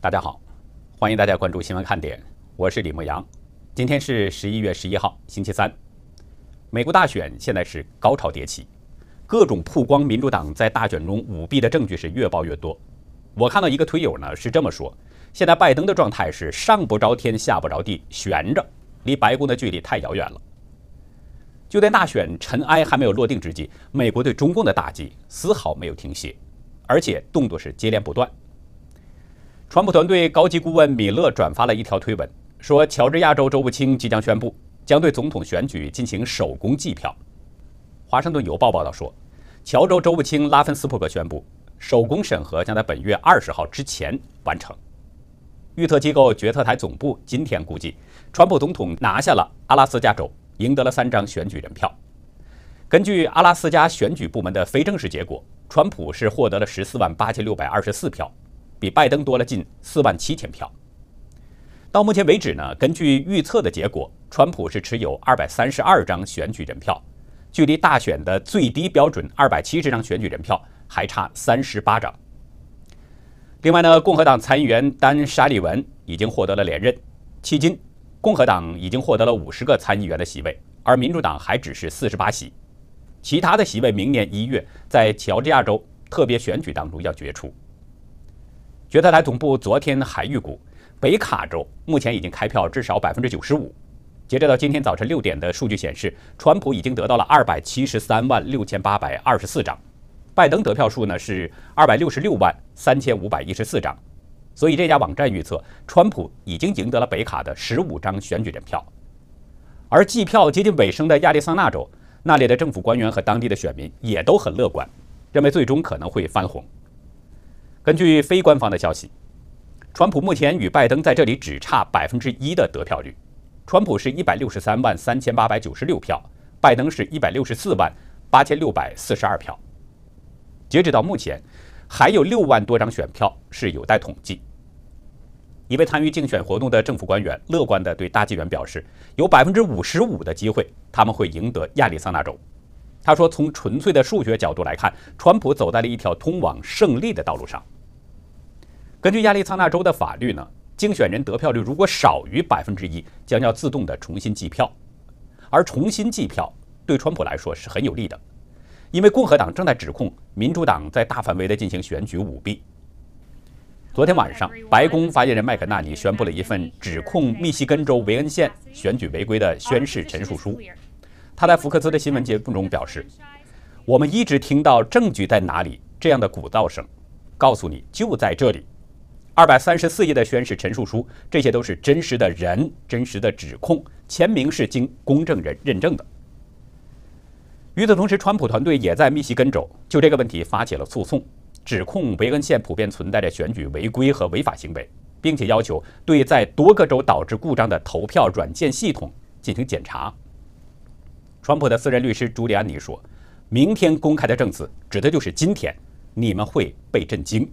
大家好，欢迎大家关注新闻看点，我是李牧阳。今天是十一月十一号，星期三。美国大选现在是高潮迭起，各种曝光民主党在大选中舞弊的证据是越爆越多。我看到一个推友呢是这么说：现在拜登的状态是上不着天下不着地，悬着，离白宫的距离太遥远了。就在大选尘埃还没有落定之际，美国对中共的打击丝毫没有停歇，而且动作是接连不断。川普团队高级顾问米勒转发了一条推文，说乔治亚州州务卿即将宣布将对总统选举进行手工计票。华盛顿邮报报道说，乔州州务卿拉芬斯珀克宣布，手工审核将在本月二十号之前完成。预测机构决策台总部今天估计，川普总统拿下了阿拉斯加州，赢得了三张选举人票。根据阿拉斯加选举部门的非正式结果，川普是获得了十四万八千六百二十四票。比拜登多了近四万七千票。到目前为止呢，根据预测的结果，川普是持有二百三十二张选举人票，距离大选的最低标准二百七十张选举人票还差三十八张。另外呢，共和党参议员丹·沙利文已经获得了连任，迄今共和党已经获得了五十个参议员的席位，而民主党还只是四十八席，其他的席位明年一月在乔治亚州特别选举当中要决出。决策台总部昨天还预估，北卡州目前已经开票至少百分之九十五。截止到今天早晨六点的数据显示，川普已经得到了二百七十三万六千八百二十四张，拜登得票数呢是二百六十六万三千五百一十四张。所以这家网站预测，川普已经赢得了北卡的十五张选举人票。而计票接近尾声的亚利桑那州，那里的政府官员和当地的选民也都很乐观，认为最终可能会翻红。根据非官方的消息，川普目前与拜登在这里只差百分之一的得票率。川普是一百六十三万三千八百九十六票，拜登是一百六十四万八千六百四十二票。截止到目前，还有六万多张选票是有待统计。一位参与竞选活动的政府官员乐观地对大纪元表示，有百分之五十五的机会他们会赢得亚利桑那州。他说：“从纯粹的数学角度来看，川普走在了一条通往胜利的道路上。”根据亚利桑那州的法律呢，竞选人得票率如果少于百分之一，将要自动的重新计票。而重新计票对川普来说是很有利的，因为共和党正在指控民主党在大范围的进行选举舞弊。昨天晚上，白宫发言人麦肯纳尼宣布了一份指控密西根州维恩县选举违规的宣誓陈述书。他在福克斯的新闻节目中表示：“我们一直听到证据在哪里这样的鼓噪声，告诉你就在这里。”二百三十四页的宣誓陈述书，这些都是真实的人、真实的指控，签名是经公证人认证的。与此同时，川普团队也在密西根州就这个问题发起了诉讼，指控维恩县普遍存在着选举违规和违法行为，并且要求对在多个州导致故障的投票软件系统进行检查。川普的私人律师朱利安尼说：“明天公开的证词，指的就是今天，你们会被震惊。”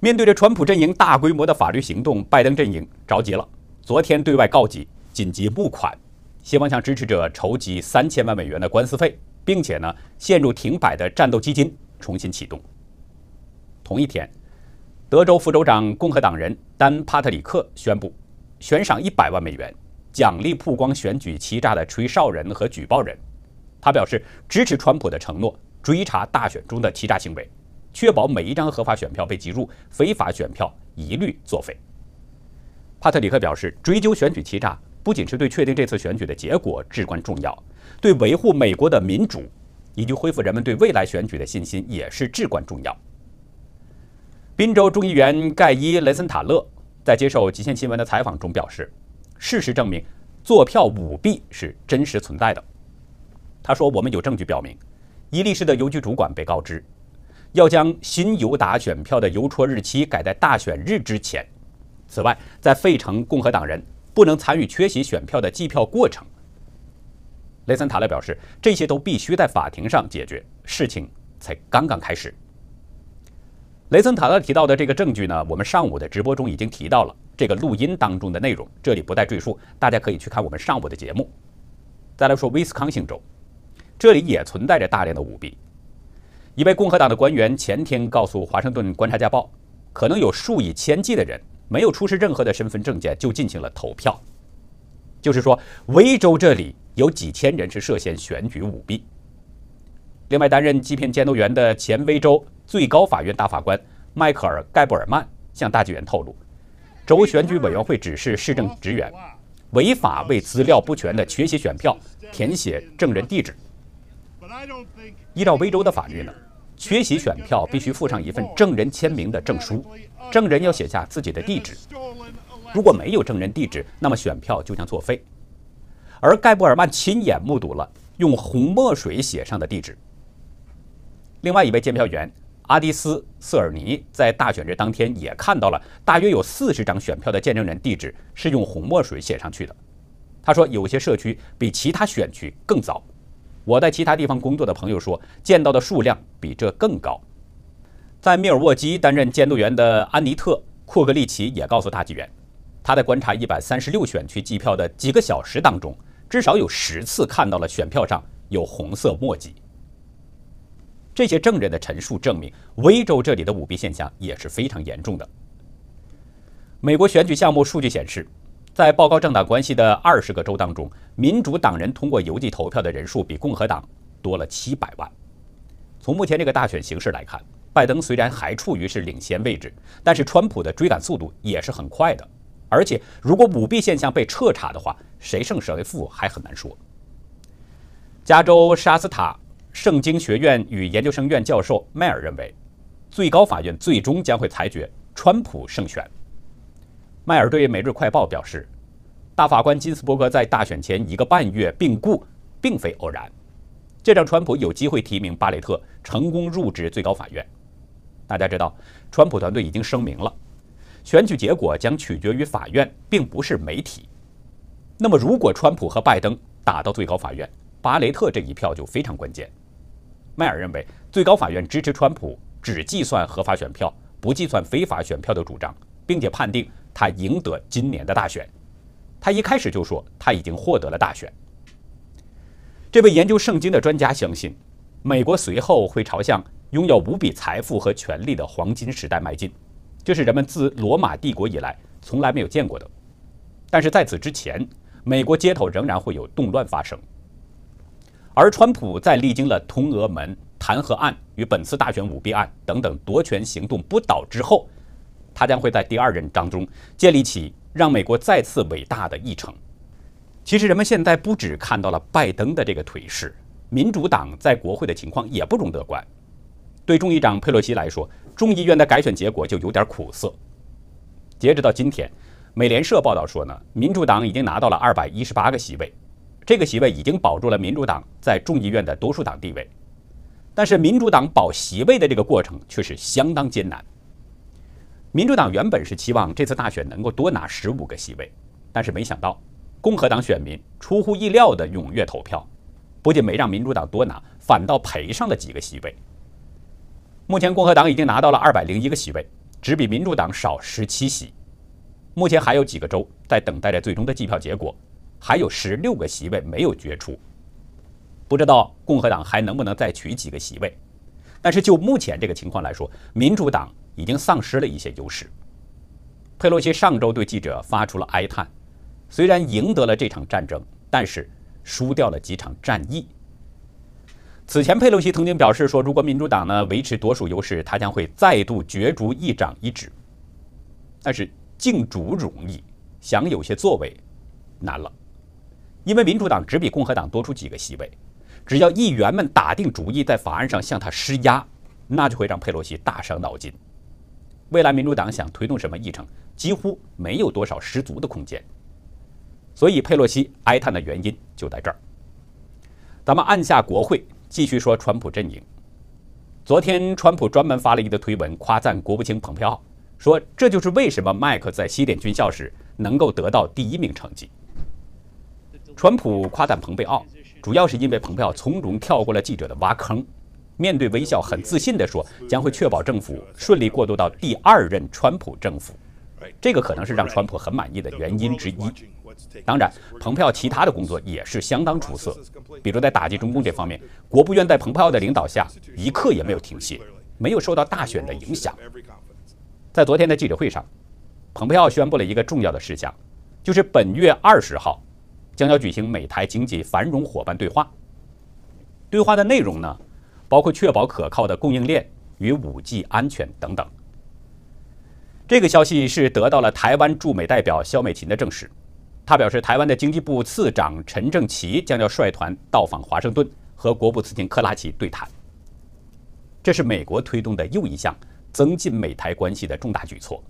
面对着川普阵营大规模的法律行动，拜登阵营着急了。昨天对外告急，紧急募款，希望向支持者筹集三千万美元的官司费，并且呢，陷入停摆的战斗基金重新启动。同一天，德州副州长共和党人丹·帕特里克宣布，悬赏一百万美元，奖励曝光选举欺诈的吹哨人和举报人。他表示支持川普的承诺，追查大选中的欺诈行为。确保每一张合法选票被计入，非法选票一律作废。帕特里克表示，追究选举欺诈不仅是对确定这次选举的结果至关重要，对维护美国的民主以及恢复人们对未来选举的信心也是至关重要。宾州众议员盖伊·雷森塔勒在接受极限新闻的采访中表示，事实证明，作票舞弊是真实存在的。他说：“我们有证据表明，伊利市的邮局主管被告知。”要将新邮达选票的邮戳日期改在大选日之前。此外，在费城，共和党人不能参与缺席选票的计票过程。雷森塔勒表示，这些都必须在法庭上解决，事情才刚刚开始。雷森塔勒提到的这个证据呢，我们上午的直播中已经提到了这个录音当中的内容，这里不再赘述，大家可以去看我们上午的节目。再来说威斯康星州，这里也存在着大量的舞弊。一位共和党的官员前天告诉《华盛顿观察家报》，可能有数以千计的人没有出示任何的身份证件就进行了投票。就是说，威州这里有几千人是涉嫌选举舞弊。另外，担任欺骗监督员的前威州最高法院大法官迈克尔·盖布尔曼向大纪元透露，州选举委员会指示市政职员违法为资料不全的缺席选票填写证人地址。依照威州的法律呢，缺席选票必须附上一份证人签名的证书，证人要写下自己的地址。如果没有证人地址，那么选票就将作废。而盖布尔曼亲眼目睹了用红墨水写上的地址。另外一位监票员阿迪斯·瑟尔尼在大选日当天也看到了大约有四十张选票的见证人地址是用红墨水写上去的。他说，有些社区比其他选区更早。我在其他地方工作的朋友说，见到的数量比这更高。在密尔沃基担任监督员的安妮特·库格利奇也告诉大纪元。他在观察一百三十六选区计票的几个小时当中，至少有十次看到了选票上有红色墨迹。这些证人的陈述证明，威州这里的舞弊现象也是非常严重的。美国选举项目数据显示，在报告政党关系的二十个州当中，民主党人通过邮寄投票的人数比共和党多了七百万。从目前这个大选形势来看，拜登虽然还处于是领先位置，但是川普的追赶速度也是很快的。而且，如果舞弊现象被彻查的话，谁胜谁负还很难说。加州沙斯塔圣经学院与研究生院教授迈尔认为，最高法院最终将会裁决川普胜选。迈尔对《每日快报》表示，大法官金斯伯格在大选前一个半月病故，并非偶然，这让川普有机会提名巴雷特成功入职最高法院。大家知道，川普团队已经声明了。选举结果将取决于法院，并不是媒体。那么，如果川普和拜登打到最高法院，巴雷特这一票就非常关键。迈尔认为，最高法院支持川普只计算合法选票，不计算非法选票的主张，并且判定他赢得今年的大选。他一开始就说他已经获得了大选。这位研究圣经的专家相信，美国随后会朝向拥有无比财富和权力的黄金时代迈进。这是人们自罗马帝国以来从来没有见过的。但是在此之前，美国街头仍然会有动乱发生。而川普在历经了通俄门弹劾案与本次大选舞弊案等等夺权行动不倒之后，他将会在第二任当中建立起让美国再次伟大的议程。其实人们现在不只看到了拜登的这个颓势，民主党在国会的情况也不容乐观。对众议长佩洛西来说，众议院的改选结果就有点苦涩。截止到今天，美联社报道说呢，民主党已经拿到了二百一十八个席位，这个席位已经保住了民主党在众议院的多数党地位。但是，民主党保席位的这个过程却是相当艰难。民主党原本是期望这次大选能够多拿十五个席位，但是没想到，共和党选民出乎意料的踊跃投票，不仅没让民主党多拿，反倒赔上了几个席位。目前共和党已经拿到了二百零一个席位，只比民主党少十七席。目前还有几个州在等待着最终的计票结果，还有十六个席位没有决出。不知道共和党还能不能再取几个席位？但是就目前这个情况来说，民主党已经丧失了一些优势。佩洛西上周对记者发出了哀叹：虽然赢得了这场战争，但是输掉了几场战役。此前，佩洛西曾经表示说，如果民主党呢维持多数优势，他将会再度角逐议长一职。但是竞逐容易，想有些作为难了，因为民主党只比共和党多出几个席位，只要议员们打定主意在法案上向他施压，那就会让佩洛西大伤脑筋。未来民主党想推动什么议程，几乎没有多少十足的空间。所以佩洛西哀叹的原因就在这儿。咱们按下国会。继续说川普阵营。昨天，川普专门发了一个推文，夸赞国务卿蓬佩奥，说这就是为什么麦克在西点军校时能够得到第一名成绩。川普夸赞蓬佩奥，主要是因为蓬佩奥从容跳过了记者的挖坑，面对微笑，很自信地说将会确保政府顺利过渡到第二任川普政府。这个可能是让川普很满意的原因之一。当然，蓬佩奥其他的工作也是相当出色，比如在打击中共这方面，国务院在蓬佩奥的领导下一刻也没有停歇，没有受到大选的影响。在昨天的记者会上，蓬佩奥宣布了一个重要的事项，就是本月二十号将要举行美台经济繁荣伙伴对话。对话的内容呢，包括确保可靠的供应链与五 G 安全等等。这个消息是得到了台湾驻美代表肖美琴的证实。他表示，台湾的经济部次长陈正奇将要率团到访华盛顿，和国务次卿克拉奇对谈。这是美国推动的又一项增进美台关系的重大举措。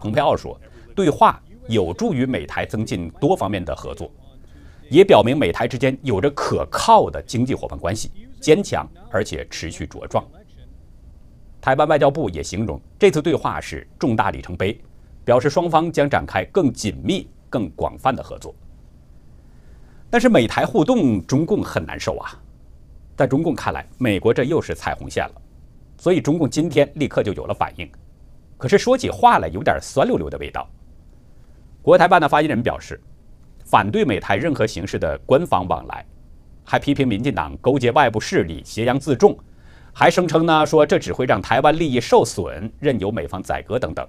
蓬佩奥说，对话有助于美台增进多方面的合作，也表明美台之间有着可靠的经济伙伴关系，坚强而且持续茁壮。台湾外交部也形容这次对话是重大里程碑，表示双方将展开更紧密。更广泛的合作，但是美台互动，中共很难受啊。在中共看来，美国这又是踩红线了，所以中共今天立刻就有了反应。可是说起话来有点酸溜溜的味道。国台办的发言人表示，反对美台任何形式的官方往来，还批评民进党勾结外部势力，挟洋自重，还声称呢说这只会让台湾利益受损，任由美方宰割等等。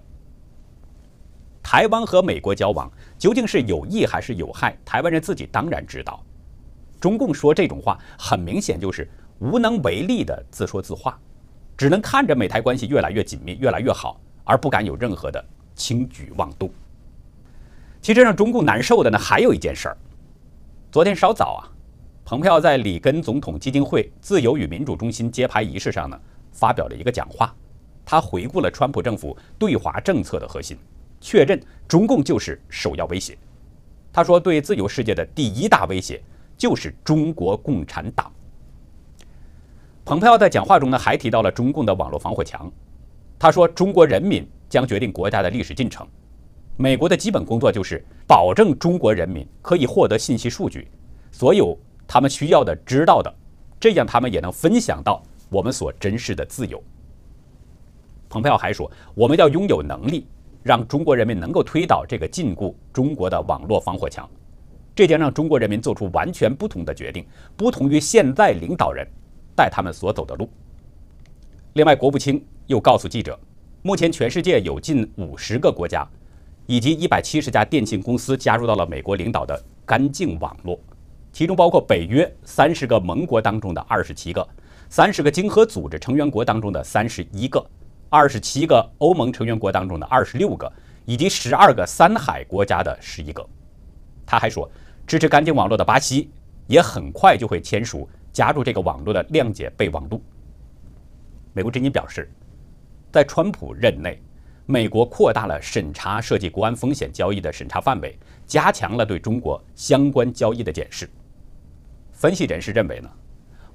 台湾和美国交往究竟是有益还是有害？台湾人自己当然知道。中共说这种话，很明显就是无能为力的自说自话，只能看着美台关系越来越紧密、越来越好，而不敢有任何的轻举妄动。其实让中共难受的呢，还有一件事儿。昨天稍早啊，蓬佩奥在里根总统基金会自由与民主中心揭牌仪式上呢，发表了一个讲话，他回顾了川普政府对华政策的核心。确认中共就是首要威胁。他说，对自由世界的第一大威胁就是中国共产党。蓬佩奥在讲话中呢，还提到了中共的网络防火墙。他说，中国人民将决定国家的历史进程。美国的基本工作就是保证中国人民可以获得信息数据，所有他们需要的、知道的，这样他们也能分享到我们所珍视的自由。蓬佩奥还说，我们要拥有能力。让中国人民能够推倒这个禁锢中国的网络防火墙，这将让中国人民做出完全不同的决定，不同于现在领导人带他们所走的路。另外，国务卿又告诉记者，目前全世界有近五十个国家以及一百七十家电信公司加入到了美国领导的干净网络，其中包括北约三十个盟国当中的二十七个，三十个经合组织成员国当中的三十一个。二十七个欧盟成员国当中的二十六个，以及十二个三海国家的十一个。他还说，支持干净网络的巴西也很快就会签署加入这个网络的谅解备忘录。美国之音表示，在川普任内，美国扩大了审查涉及国安风险交易的审查范围，加强了对中国相关交易的检视。分析人士认为呢，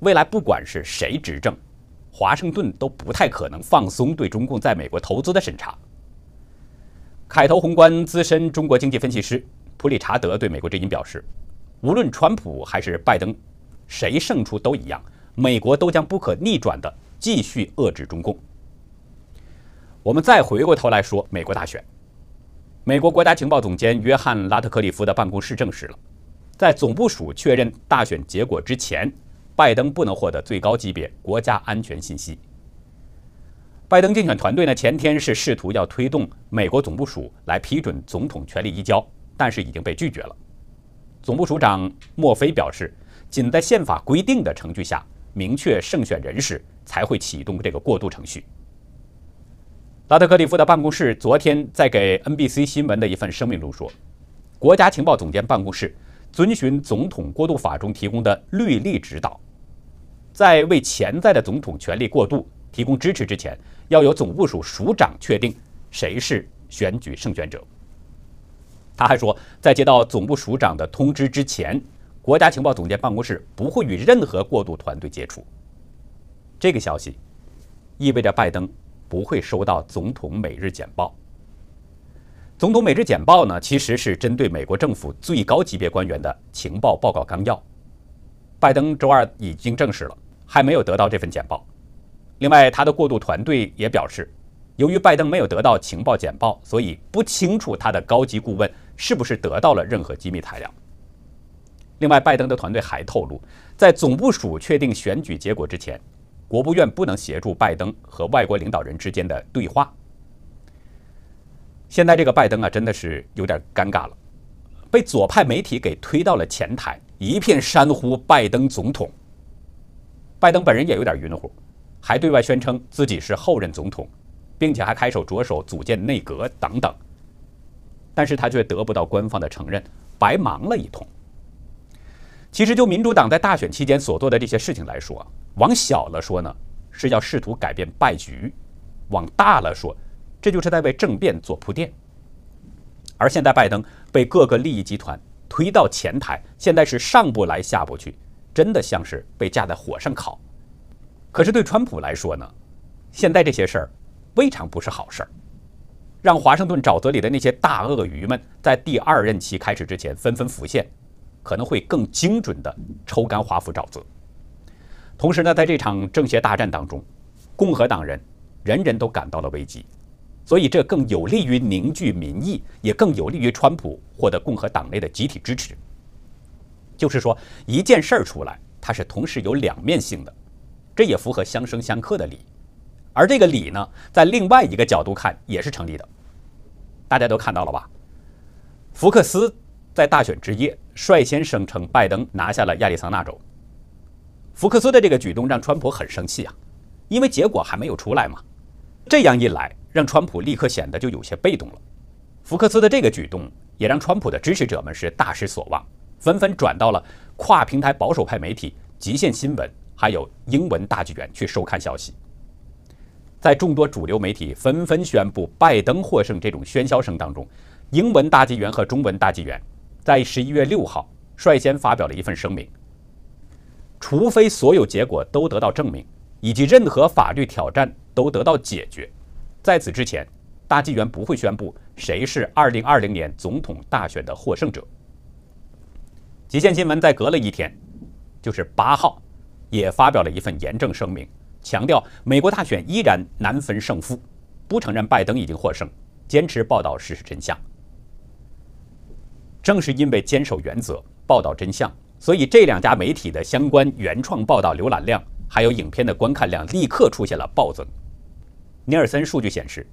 未来不管是谁执政。华盛顿都不太可能放松对中共在美国投资的审查。凯投宏观资深中国经济分析师普理查德对美国之音表示：“无论川普还是拜登，谁胜出都一样，美国都将不可逆转的继续遏制中共。”我们再回过头来说美国大选，美国国家情报总监约翰拉特克利夫的办公室证实了，在总部署确认大选结果之前。拜登不能获得最高级别国家安全信息。拜登竞选团队呢，前天是试图要推动美国总部署来批准总统权力移交，但是已经被拒绝了。总部署长莫菲表示，仅在宪法规定的程序下明确胜选人士，才会启动这个过渡程序。拉特克里夫的办公室昨天在给 NBC 新闻的一份声明中说，国家情报总监办公室遵循总统过渡法中提供的律例指导。在为潜在的总统权力过渡提供支持之前，要由总部署署长确定谁是选举胜选者。他还说，在接到总部署长的通知之前，国家情报总监办公室不会与任何过渡团队接触。这个消息意味着拜登不会收到总统每日简报。总统每日简报呢，其实是针对美国政府最高级别官员的情报报告纲要。拜登周二已经证实了，还没有得到这份简报。另外，他的过渡团队也表示，由于拜登没有得到情报简报，所以不清楚他的高级顾问是不是得到了任何机密材料。另外，拜登的团队还透露，在总部署确定选举结果之前，国务院不能协助拜登和外国领导人之间的对话。现在这个拜登啊，真的是有点尴尬了，被左派媒体给推到了前台，一片山呼拜登总统。拜登本人也有点晕乎，还对外宣称自己是后任总统，并且还开手着手组建内阁等等。但是他却得不到官方的承认，白忙了一通。其实就民主党在大选期间所做的这些事情来说，往小了说呢，是要试图改变败局；往大了说，这就是在为政变做铺垫，而现在拜登被各个利益集团推到前台，现在是上不来下不去，真的像是被架在火上烤。可是对川普来说呢，现在这些事儿未尝不是好事儿，让华盛顿沼泽里的那些大鳄鱼们在第二任期开始之前纷纷浮现，可能会更精准地抽干华府沼泽。同时呢，在这场政协大战当中，共和党人人人都感到了危机。所以，这更有利于凝聚民意，也更有利于川普获得共和党内的集体支持。就是说，一件事儿出来，它是同时有两面性的，这也符合相生相克的理。而这个理呢，在另外一个角度看也是成立的。大家都看到了吧？福克斯在大选之夜率先声称拜登拿下了亚利桑那州。福克斯的这个举动让川普很生气啊，因为结果还没有出来嘛。这样一来，让川普立刻显得就有些被动了。福克斯的这个举动也让川普的支持者们是大失所望，纷纷转到了跨平台保守派媒体《极限新闻》还有英文大纪元去收看消息。在众多主流媒体纷纷宣布拜登获胜这种喧嚣声当中，英文大纪元和中文大纪元在十一月六号率先发表了一份声明：除非所有结果都得到证明，以及任何法律挑战。都得到解决。在此之前，大纪元不会宣布谁是2020年总统大选的获胜者。极限新闻在隔了一天，就是八号，也发表了一份严正声明，强调美国大选依然难分胜负，不承认拜登已经获胜，坚持报道事实真相。正是因为坚守原则、报道真相，所以这两家媒体的相关原创报道浏览量。还有影片的观看量立刻出现了暴增。尼尔森数据显示，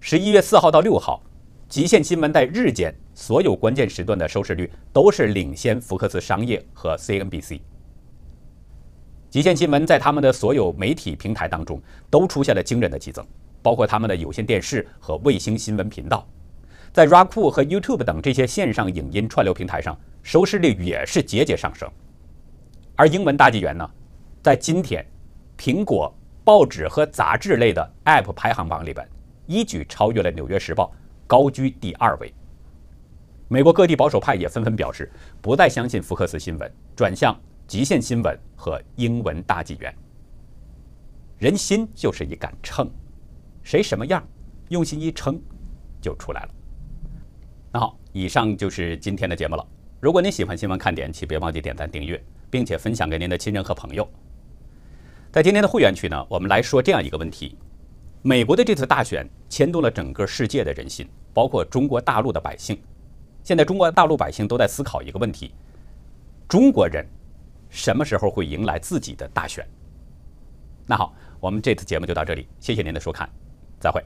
十一月四号到六号，极限新闻在日间所有关键时段的收视率都是领先福克斯商业和 CNBC。极限新闻在他们的所有媒体平台当中都出现了惊人的激增，包括他们的有线电视和卫星新闻频道，在 Roku 和 YouTube 等这些线上影音串流平台上，收视率也是节节上升。而英文大纪元呢？在今天，苹果报纸和杂志类的 App 排行榜里边，一举超越了《纽约时报》，高居第二位。美国各地保守派也纷纷表示，不再相信福克斯新闻，转向极限新闻和英文大纪元。人心就是一杆秤，谁什么样，用心一称，就出来了。那好，以上就是今天的节目了。如果您喜欢新闻看点，请别忘记点赞、订阅，并且分享给您的亲人和朋友。在今天的会员区呢，我们来说这样一个问题：美国的这次大选牵动了整个世界的人心，包括中国大陆的百姓。现在中国大陆百姓都在思考一个问题：中国人什么时候会迎来自己的大选？那好，我们这次节目就到这里，谢谢您的收看，再会。